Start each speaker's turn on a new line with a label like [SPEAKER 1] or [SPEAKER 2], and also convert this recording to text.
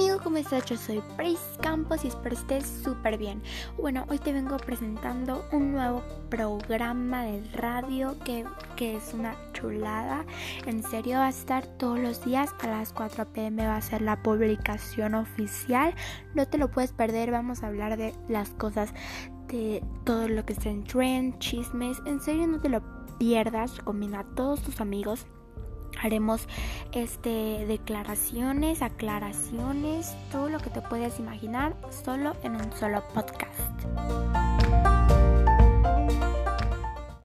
[SPEAKER 1] amigo, ¿cómo estás? Yo soy Pris Campos y espero estés súper bien. Bueno, hoy te vengo presentando un nuevo programa de radio que, que, es una chulada. En serio, va a estar todos los días a las 4 pm. Va a ser la publicación oficial. No te lo puedes perder. Vamos a hablar de las cosas, de todo lo que está en trend, chismes. En serio, no te lo pierdas. Recomienda a todos tus amigos haremos este declaraciones, aclaraciones, todo lo que te puedas imaginar solo en un solo podcast.